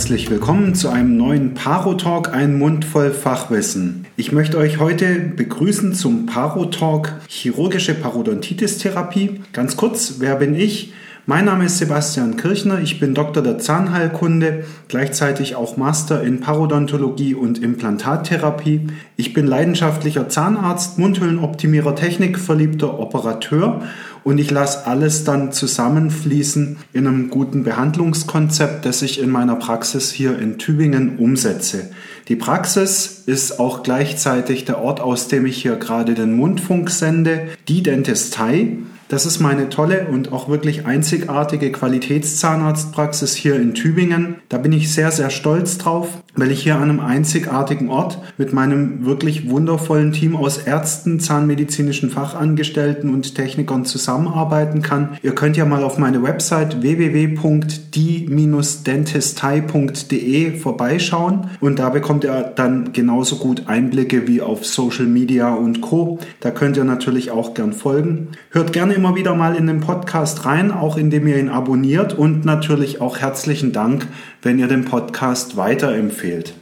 Herzlich willkommen zu einem neuen Parotalk, ein Mund voll Fachwissen. Ich möchte euch heute begrüßen zum Parotalk chirurgische Parodontitis-Therapie. Ganz kurz, wer bin ich? Mein Name ist Sebastian Kirchner, ich bin Doktor der Zahnheilkunde, gleichzeitig auch Master in Parodontologie und Implantattherapie. Ich bin leidenschaftlicher Zahnarzt, Mundhöhlenoptimierer, Technikverliebter Operateur und ich lasse alles dann zusammenfließen in einem guten Behandlungskonzept, das ich in meiner Praxis hier in Tübingen umsetze. Die Praxis ist auch gleichzeitig der Ort, aus dem ich hier gerade den Mundfunk sende, die Dentistei. Das ist meine tolle und auch wirklich einzigartige Qualitätszahnarztpraxis hier in Tübingen. Da bin ich sehr, sehr stolz drauf, weil ich hier an einem einzigartigen Ort mit meinem wirklich wundervollen Team aus Ärzten, zahnmedizinischen Fachangestellten und Technikern zusammenarbeiten kann. Ihr könnt ja mal auf meine Website www.die-dentistei.de vorbeischauen und da bekommt ihr dann genauso gut Einblicke wie auf Social Media und Co. Da könnt ihr natürlich auch gern folgen. Hört gerne immer wieder mal in den Podcast rein, auch indem ihr ihn abonniert und natürlich auch herzlichen Dank, wenn ihr den Podcast weiterempfehlt.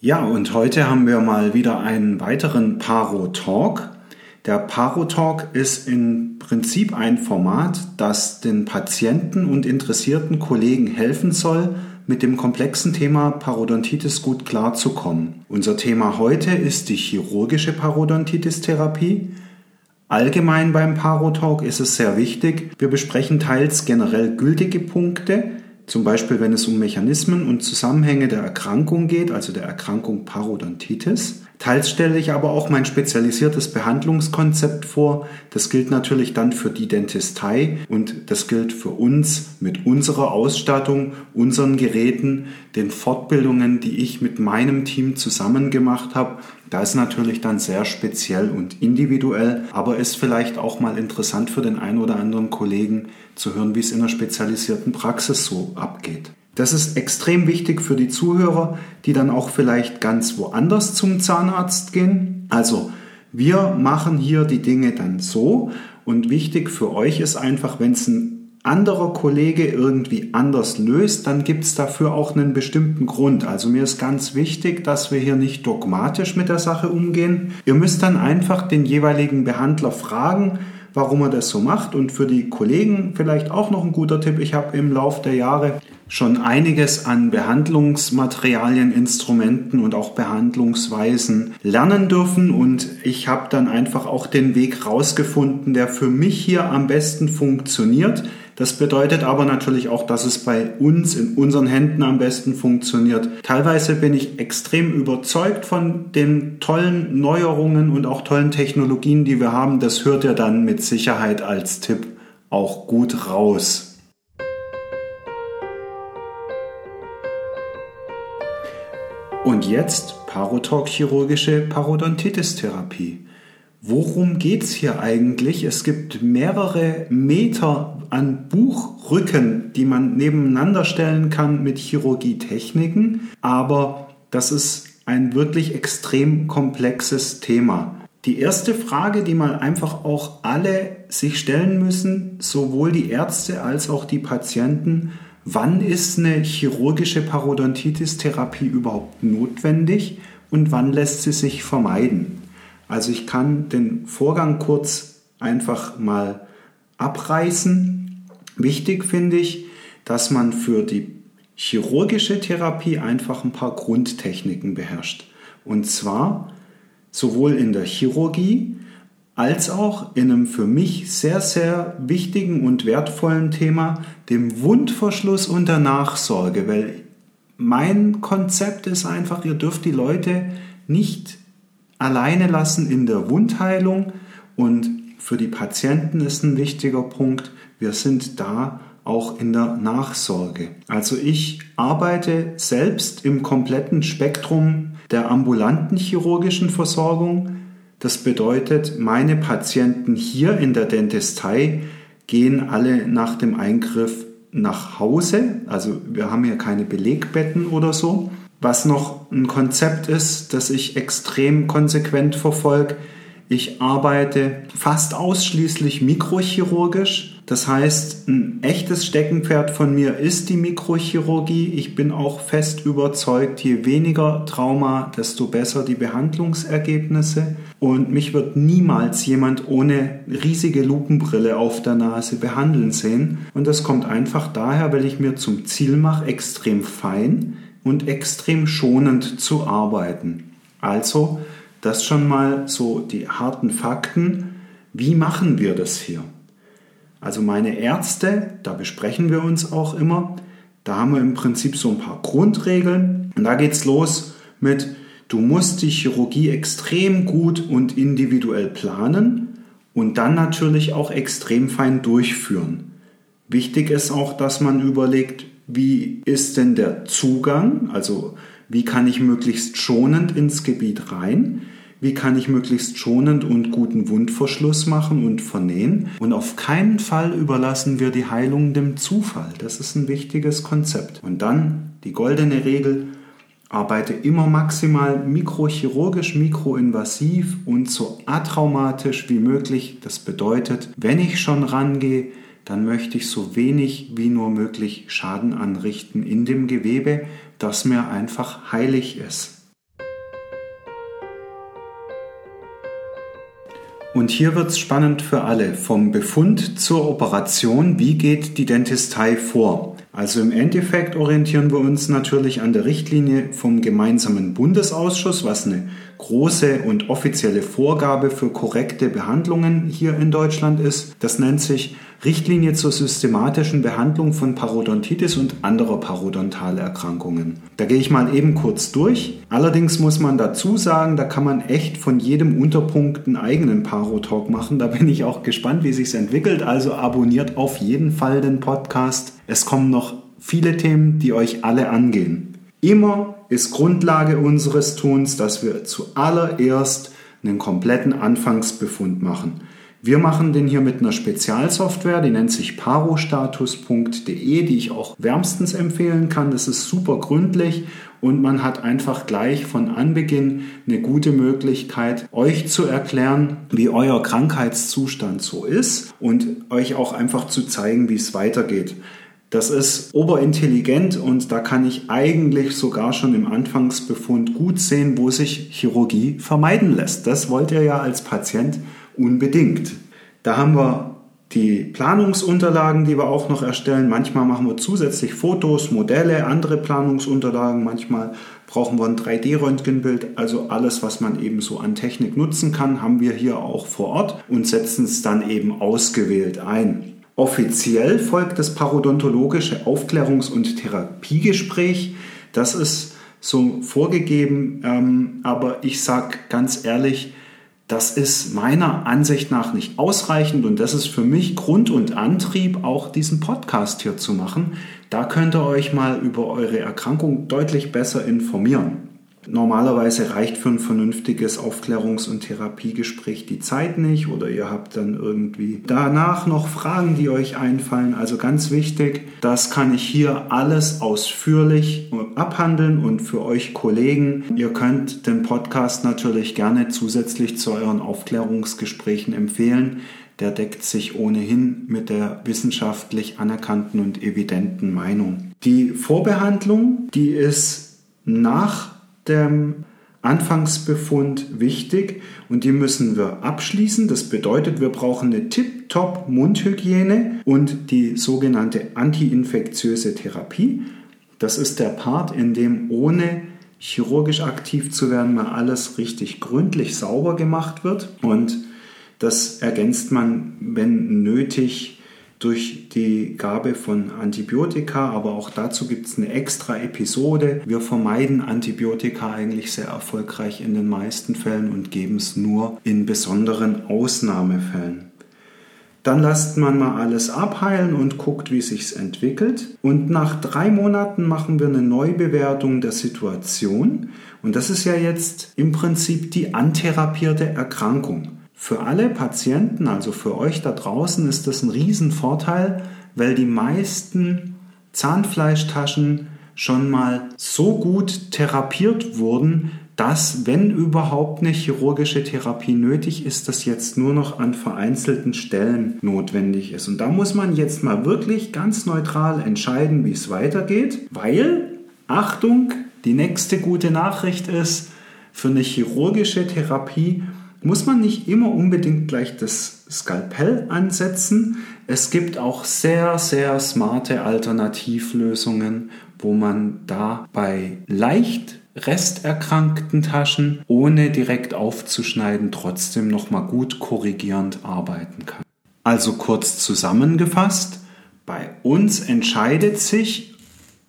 Ja, und heute haben wir mal wieder einen weiteren Paro Talk. Der Paro Talk ist im Prinzip ein Format, das den Patienten und interessierten Kollegen helfen soll, mit dem komplexen Thema Parodontitis gut klarzukommen. Unser Thema heute ist die chirurgische Parodontitis-Therapie. Allgemein beim Parotalk ist es sehr wichtig, wir besprechen teils generell gültige Punkte, zum Beispiel wenn es um Mechanismen und Zusammenhänge der Erkrankung geht, also der Erkrankung Parodontitis. Teils stelle ich aber auch mein spezialisiertes Behandlungskonzept vor. Das gilt natürlich dann für die Dentistei und das gilt für uns mit unserer Ausstattung, unseren Geräten, den Fortbildungen, die ich mit meinem Team zusammen gemacht habe. Da ist natürlich dann sehr speziell und individuell, aber ist vielleicht auch mal interessant für den einen oder anderen Kollegen zu hören, wie es in einer spezialisierten Praxis so abgeht. Das ist extrem wichtig für die Zuhörer, die dann auch vielleicht ganz woanders zum Zahnarzt gehen. Also wir machen hier die Dinge dann so und wichtig für euch ist einfach, wenn es ein anderer Kollege irgendwie anders löst, dann gibt es dafür auch einen bestimmten Grund. Also mir ist ganz wichtig, dass wir hier nicht dogmatisch mit der Sache umgehen. Ihr müsst dann einfach den jeweiligen Behandler fragen, warum er das so macht. Und für die Kollegen vielleicht auch noch ein guter Tipp. Ich habe im Laufe der Jahre schon einiges an Behandlungsmaterialien, Instrumenten und auch Behandlungsweisen lernen dürfen und ich habe dann einfach auch den Weg rausgefunden, der für mich hier am besten funktioniert. Das bedeutet aber natürlich auch, dass es bei uns in unseren Händen am besten funktioniert. Teilweise bin ich extrem überzeugt von den tollen Neuerungen und auch tollen Technologien, die wir haben. Das hört ihr dann mit Sicherheit als Tipp auch gut raus. Und jetzt Parotalk-chirurgische Parodontitis-Therapie. Worum geht es hier eigentlich? Es gibt mehrere Meter an Buchrücken, die man nebeneinander stellen kann mit Chirurgietechniken, aber das ist ein wirklich extrem komplexes Thema. Die erste Frage, die mal einfach auch alle sich stellen müssen, sowohl die Ärzte als auch die Patienten, wann ist eine chirurgische Parodontitis-Therapie überhaupt notwendig und wann lässt sie sich vermeiden? Also ich kann den Vorgang kurz einfach mal abreißen. Wichtig finde ich, dass man für die chirurgische Therapie einfach ein paar Grundtechniken beherrscht. Und zwar sowohl in der Chirurgie als auch in einem für mich sehr, sehr wichtigen und wertvollen Thema, dem Wundverschluss und der Nachsorge. Weil mein Konzept ist einfach, ihr dürft die Leute nicht alleine lassen in der Wundheilung und für die Patienten ist ein wichtiger Punkt, wir sind da auch in der Nachsorge. Also ich arbeite selbst im kompletten Spektrum der ambulanten chirurgischen Versorgung. Das bedeutet, meine Patienten hier in der Dentistei gehen alle nach dem Eingriff nach Hause. Also wir haben hier keine Belegbetten oder so. Was noch ein Konzept ist, das ich extrem konsequent verfolge, ich arbeite fast ausschließlich mikrochirurgisch. Das heißt, ein echtes Steckenpferd von mir ist die Mikrochirurgie. Ich bin auch fest überzeugt, je weniger Trauma, desto besser die Behandlungsergebnisse. Und mich wird niemals jemand ohne riesige Lupenbrille auf der Nase behandeln sehen. Und das kommt einfach daher, weil ich mir zum Ziel mache, extrem fein und extrem schonend zu arbeiten. Also, das schon mal so die harten Fakten. Wie machen wir das hier? Also meine Ärzte, da besprechen wir uns auch immer. Da haben wir im Prinzip so ein paar Grundregeln. Und da geht es los mit, du musst die Chirurgie extrem gut und individuell planen und dann natürlich auch extrem fein durchführen. Wichtig ist auch, dass man überlegt, wie ist denn der Zugang, also wie kann ich möglichst schonend ins Gebiet rein wie kann ich möglichst schonend und guten Wundverschluss machen und vernähen. Und auf keinen Fall überlassen wir die Heilung dem Zufall. Das ist ein wichtiges Konzept. Und dann die goldene Regel, arbeite immer maximal mikrochirurgisch, mikroinvasiv und so atraumatisch wie möglich. Das bedeutet, wenn ich schon rangehe, dann möchte ich so wenig wie nur möglich Schaden anrichten in dem Gewebe, das mir einfach heilig ist. Und hier wird es spannend für alle. Vom Befund zur Operation, wie geht die Dentistei vor? Also im Endeffekt orientieren wir uns natürlich an der Richtlinie vom gemeinsamen Bundesausschuss, was eine große und offizielle Vorgabe für korrekte Behandlungen hier in Deutschland ist. Das nennt sich Richtlinie zur systematischen Behandlung von Parodontitis und anderer Parodontalerkrankungen. Da gehe ich mal eben kurz durch. Allerdings muss man dazu sagen, da kann man echt von jedem Unterpunkt einen eigenen Parotalk machen. Da bin ich auch gespannt, wie sich entwickelt. Also abonniert auf jeden Fall den Podcast. Es kommen noch viele Themen, die euch alle angehen. Immer ist Grundlage unseres Tuns, dass wir zuallererst einen kompletten Anfangsbefund machen. Wir machen den hier mit einer Spezialsoftware, die nennt sich parostatus.de, die ich auch wärmstens empfehlen kann. Das ist super gründlich und man hat einfach gleich von Anbeginn eine gute Möglichkeit, euch zu erklären, wie euer Krankheitszustand so ist und euch auch einfach zu zeigen, wie es weitergeht. Das ist oberintelligent und da kann ich eigentlich sogar schon im Anfangsbefund gut sehen, wo sich Chirurgie vermeiden lässt. Das wollt ihr ja als Patient unbedingt. Da haben wir die Planungsunterlagen, die wir auch noch erstellen. Manchmal machen wir zusätzlich Fotos, Modelle, andere Planungsunterlagen. Manchmal brauchen wir ein 3D-Röntgenbild. Also alles, was man eben so an Technik nutzen kann, haben wir hier auch vor Ort und setzen es dann eben ausgewählt ein. Offiziell folgt das parodontologische Aufklärungs- und Therapiegespräch. Das ist so vorgegeben, ähm, aber ich sage ganz ehrlich, das ist meiner Ansicht nach nicht ausreichend und das ist für mich Grund und Antrieb, auch diesen Podcast hier zu machen. Da könnt ihr euch mal über eure Erkrankung deutlich besser informieren. Normalerweise reicht für ein vernünftiges Aufklärungs- und Therapiegespräch die Zeit nicht oder ihr habt dann irgendwie danach noch Fragen, die euch einfallen. Also ganz wichtig, das kann ich hier alles ausführlich abhandeln und für euch Kollegen, ihr könnt den Podcast natürlich gerne zusätzlich zu euren Aufklärungsgesprächen empfehlen. Der deckt sich ohnehin mit der wissenschaftlich anerkannten und evidenten Meinung. Die Vorbehandlung, die ist nach dem Anfangsbefund wichtig und die müssen wir abschließen. Das bedeutet, wir brauchen eine tip-top Mundhygiene und die sogenannte antiinfektiöse Therapie. Das ist der Part, in dem ohne chirurgisch aktiv zu werden mal alles richtig gründlich sauber gemacht wird und das ergänzt man, wenn nötig, durch die Gabe von Antibiotika, aber auch dazu gibt es eine extra Episode. Wir vermeiden Antibiotika eigentlich sehr erfolgreich in den meisten Fällen und geben es nur in besonderen Ausnahmefällen. Dann lasst man mal alles abheilen und guckt, wie sich's entwickelt. Und nach drei Monaten machen wir eine Neubewertung der Situation. Und das ist ja jetzt im Prinzip die antherapierte Erkrankung. Für alle Patienten, also für euch da draußen, ist das ein Riesenvorteil, weil die meisten Zahnfleischtaschen schon mal so gut therapiert wurden, dass, wenn überhaupt eine chirurgische Therapie nötig ist, das jetzt nur noch an vereinzelten Stellen notwendig ist. Und da muss man jetzt mal wirklich ganz neutral entscheiden, wie es weitergeht, weil, Achtung, die nächste gute Nachricht ist, für eine chirurgische Therapie muss man nicht immer unbedingt gleich das Skalpell ansetzen. Es gibt auch sehr, sehr smarte Alternativlösungen, wo man da bei leicht resterkrankten Taschen, ohne direkt aufzuschneiden, trotzdem nochmal gut korrigierend arbeiten kann. Also kurz zusammengefasst, bei uns entscheidet sich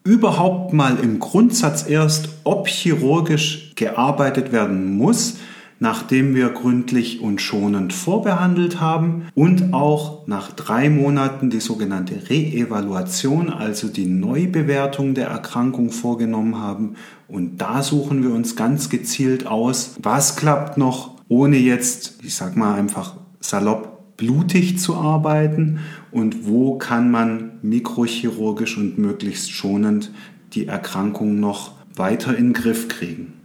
überhaupt mal im Grundsatz erst, ob chirurgisch gearbeitet werden muss, nachdem wir gründlich und schonend vorbehandelt haben und auch nach drei Monaten die sogenannte Reevaluation, also die Neubewertung der Erkrankung vorgenommen haben. Und da suchen wir uns ganz gezielt aus, was klappt noch, ohne jetzt, ich sag mal einfach salopp, blutig zu arbeiten und wo kann man mikrochirurgisch und möglichst schonend die Erkrankung noch weiter in den Griff kriegen.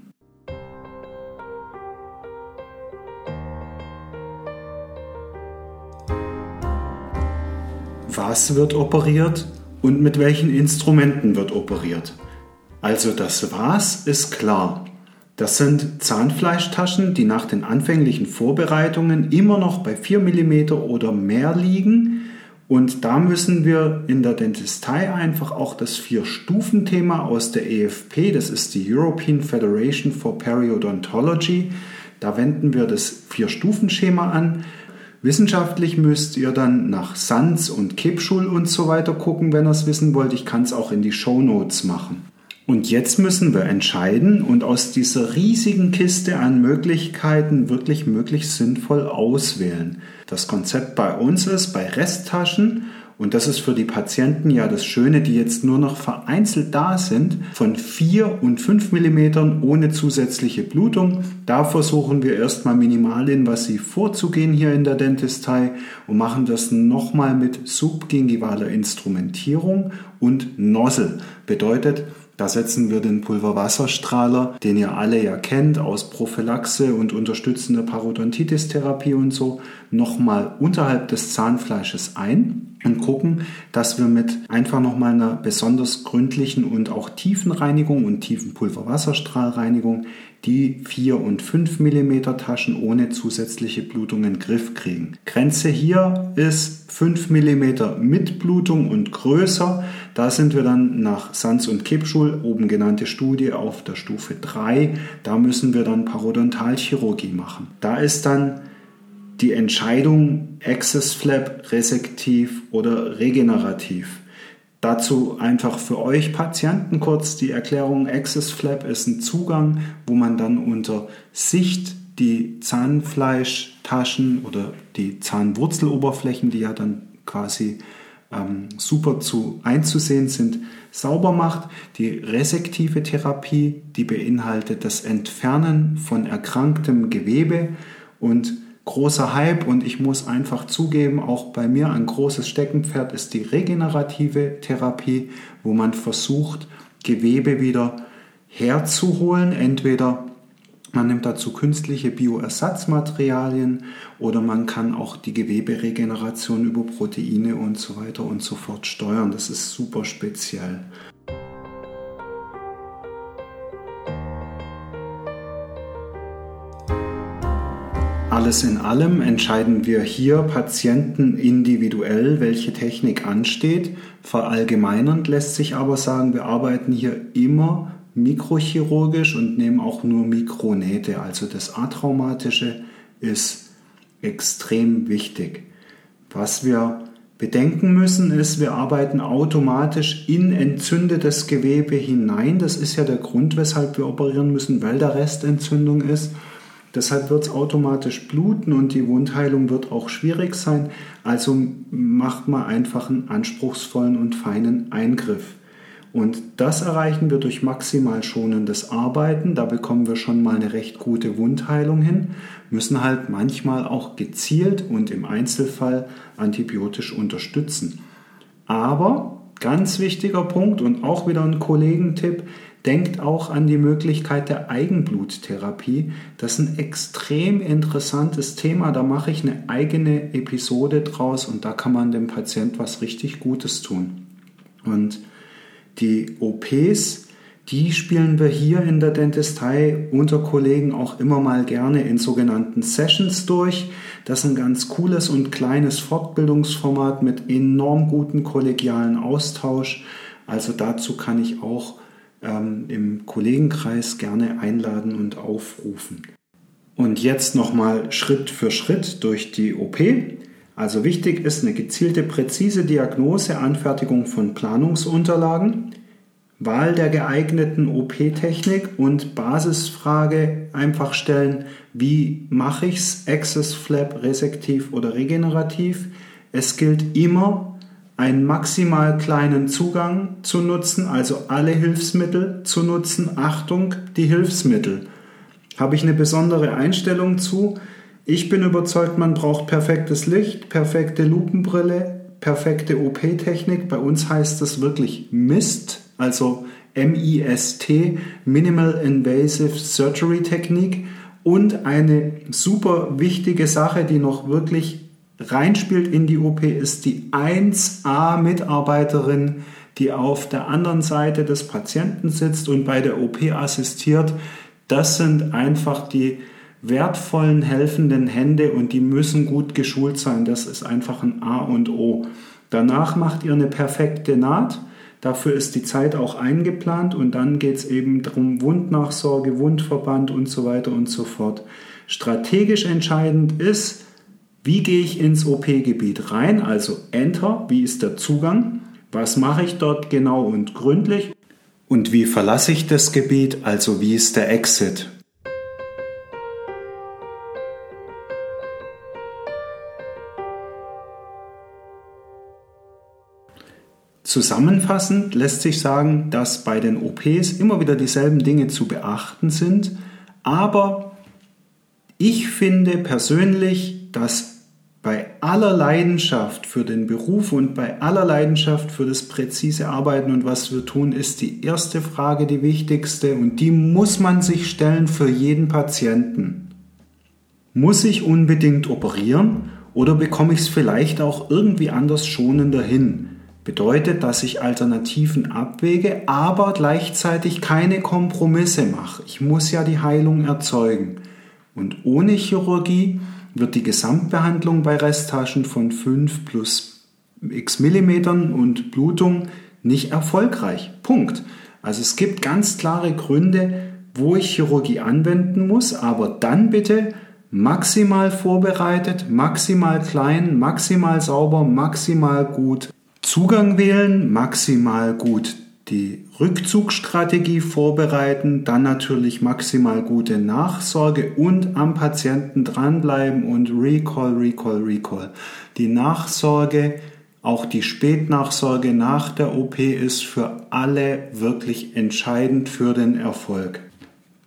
Was wird operiert und mit welchen Instrumenten wird operiert. Also das was ist klar. Das sind Zahnfleischtaschen, die nach den anfänglichen Vorbereitungen immer noch bei 4 mm oder mehr liegen. Und da müssen wir in der Dentistei einfach auch das Vier-Stufen-Thema aus der EFP, das ist die European Federation for Periodontology, da wenden wir das Vier-Stufen-Schema an. Wissenschaftlich müsst ihr dann nach Sanz und Kipschul und so weiter gucken, wenn ihr es wissen wollt. Ich kann es auch in die Show Notes machen. Und jetzt müssen wir entscheiden und aus dieser riesigen Kiste an Möglichkeiten wirklich möglichst sinnvoll auswählen. Das Konzept bei uns ist, bei Resttaschen und das ist für die Patienten ja das Schöne, die jetzt nur noch vereinzelt da sind, von 4 und 5 mm ohne zusätzliche Blutung. Da versuchen wir erstmal minimalinvasiv vorzugehen hier in der Dentistei und machen das nochmal mit subgingivaler Instrumentierung und Nozzle. Bedeutet, da setzen wir den Pulverwasserstrahler, den ihr alle ja kennt aus Prophylaxe und unterstützender Parodontitis-Therapie und so, nochmal unterhalb des Zahnfleisches ein und gucken, dass wir mit einfach nochmal einer besonders gründlichen und auch tiefen Reinigung und tiefen Pulverwasserstrahlreinigung die 4 und 5 mm Taschen ohne zusätzliche Blutung in den Griff kriegen. Grenze hier ist 5 mm mit Blutung und größer. Da sind wir dann nach Sanz und Kipschul, oben genannte Studie, auf der Stufe 3. Da müssen wir dann Parodontalchirurgie machen. Da ist dann die Entscheidung Access Flap resektiv oder regenerativ. Dazu einfach für euch Patienten kurz die Erklärung. Access Flap ist ein Zugang, wo man dann unter Sicht die Zahnfleischtaschen oder die Zahnwurzeloberflächen, die ja dann quasi ähm, super zu einzusehen sind, sauber macht. Die resektive Therapie, die beinhaltet das Entfernen von erkranktem Gewebe und großer Hype und ich muss einfach zugeben, auch bei mir ein großes Steckenpferd ist die regenerative Therapie, wo man versucht, Gewebe wieder herzuholen. Entweder man nimmt dazu künstliche Bioersatzmaterialien oder man kann auch die Geweberegeneration über Proteine und so weiter und so fort steuern. Das ist super speziell. Alles in allem entscheiden wir hier Patienten individuell, welche Technik ansteht. Verallgemeinernd lässt sich aber sagen, wir arbeiten hier immer mikrochirurgisch und nehmen auch nur Mikronähte. Also das Atraumatische ist extrem wichtig. Was wir bedenken müssen, ist, wir arbeiten automatisch in entzündetes Gewebe hinein. Das ist ja der Grund, weshalb wir operieren müssen, weil da Restentzündung ist. Deshalb wird es automatisch bluten und die Wundheilung wird auch schwierig sein. Also macht man einfach einen anspruchsvollen und feinen Eingriff. Und das erreichen wir durch maximal schonendes Arbeiten. Da bekommen wir schon mal eine recht gute Wundheilung hin, müssen halt manchmal auch gezielt und im Einzelfall antibiotisch unterstützen. Aber ganz wichtiger Punkt und auch wieder ein Kollegentipp, denkt auch an die Möglichkeit der Eigenbluttherapie. Das ist ein extrem interessantes Thema. Da mache ich eine eigene Episode draus und da kann man dem Patient was richtig Gutes tun. Und die OPs, die spielen wir hier in der Dentistei unter Kollegen auch immer mal gerne in sogenannten Sessions durch. Das ist ein ganz cooles und kleines Fortbildungsformat mit enorm guten kollegialen Austausch. Also dazu kann ich auch ähm, im Kollegenkreis gerne einladen und aufrufen. Und jetzt nochmal Schritt für Schritt durch die OP. Also wichtig ist eine gezielte, präzise Diagnose, Anfertigung von Planungsunterlagen, Wahl der geeigneten OP-Technik und Basisfrage einfach stellen, wie mache ich es, Access Flap, resektiv oder regenerativ. Es gilt immer einen maximal kleinen Zugang zu nutzen, also alle Hilfsmittel zu nutzen. Achtung, die Hilfsmittel. Habe ich eine besondere Einstellung zu? Ich bin überzeugt, man braucht perfektes Licht, perfekte Lupenbrille, perfekte OP-Technik. Bei uns heißt das wirklich MIST, also M-I-S-T, Minimal Invasive Surgery Technik. Und eine super wichtige Sache, die noch wirklich reinspielt in die OP, ist die 1A-Mitarbeiterin, die auf der anderen Seite des Patienten sitzt und bei der OP assistiert. Das sind einfach die wertvollen helfenden Hände und die müssen gut geschult sein. Das ist einfach ein A und O. Danach macht ihr eine perfekte Naht. Dafür ist die Zeit auch eingeplant und dann geht es eben darum Wundnachsorge, Wundverband und so weiter und so fort. Strategisch entscheidend ist, wie gehe ich ins OP-Gebiet rein? Also Enter, wie ist der Zugang? Was mache ich dort genau und gründlich? Und wie verlasse ich das Gebiet? Also wie ist der Exit? Zusammenfassend lässt sich sagen, dass bei den OPs immer wieder dieselben Dinge zu beachten sind, aber ich finde persönlich, dass bei aller Leidenschaft für den Beruf und bei aller Leidenschaft für das präzise Arbeiten und was wir tun, ist die erste Frage die wichtigste und die muss man sich stellen für jeden Patienten. Muss ich unbedingt operieren oder bekomme ich es vielleicht auch irgendwie anders schonender hin? Bedeutet, dass ich Alternativen abwäge, aber gleichzeitig keine Kompromisse mache. Ich muss ja die Heilung erzeugen. Und ohne Chirurgie wird die Gesamtbehandlung bei Resttaschen von 5 plus x Millimetern und Blutung nicht erfolgreich. Punkt. Also es gibt ganz klare Gründe, wo ich Chirurgie anwenden muss, aber dann bitte maximal vorbereitet, maximal klein, maximal sauber, maximal gut Zugang wählen, maximal gut die Rückzugsstrategie vorbereiten, dann natürlich maximal gute Nachsorge und am Patienten dranbleiben und Recall, Recall, Recall. Die Nachsorge, auch die Spätnachsorge nach der OP ist für alle wirklich entscheidend für den Erfolg.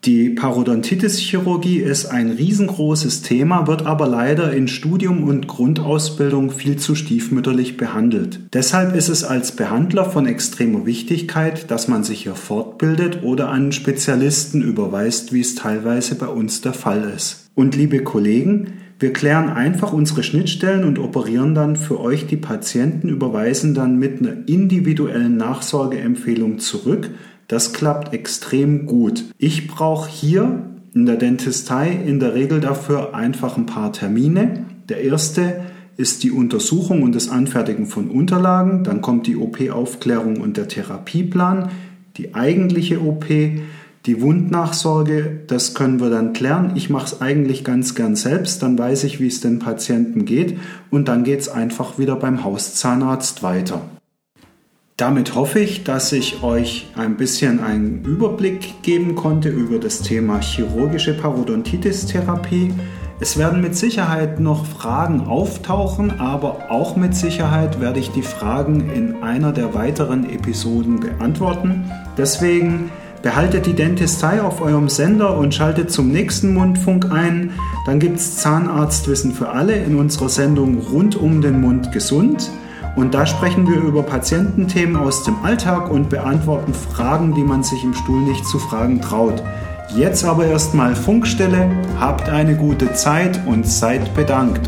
Die Parodontitis-Chirurgie ist ein riesengroßes Thema, wird aber leider in Studium und Grundausbildung viel zu stiefmütterlich behandelt. Deshalb ist es als Behandler von extremer Wichtigkeit, dass man sich hier fortbildet oder an Spezialisten überweist, wie es teilweise bei uns der Fall ist. Und liebe Kollegen, wir klären einfach unsere Schnittstellen und operieren dann für euch die Patienten, überweisen dann mit einer individuellen Nachsorgeempfehlung zurück, das klappt extrem gut. Ich brauche hier in der Dentistei in der Regel dafür einfach ein paar Termine. Der erste ist die Untersuchung und das Anfertigen von Unterlagen. Dann kommt die OP-Aufklärung und der Therapieplan. Die eigentliche OP, die Wundnachsorge, das können wir dann klären. Ich mache es eigentlich ganz gern selbst, dann weiß ich, wie es den Patienten geht und dann geht es einfach wieder beim Hauszahnarzt weiter. Damit hoffe ich, dass ich euch ein bisschen einen Überblick geben konnte über das Thema chirurgische Parodontitis-Therapie. Es werden mit Sicherheit noch Fragen auftauchen, aber auch mit Sicherheit werde ich die Fragen in einer der weiteren Episoden beantworten. Deswegen behaltet die Dentistei auf eurem Sender und schaltet zum nächsten Mundfunk ein. Dann gibt es Zahnarztwissen für alle in unserer Sendung rund um den Mund gesund. Und da sprechen wir über Patiententhemen aus dem Alltag und beantworten Fragen, die man sich im Stuhl nicht zu fragen traut. Jetzt aber erstmal Funkstelle, habt eine gute Zeit und seid bedankt.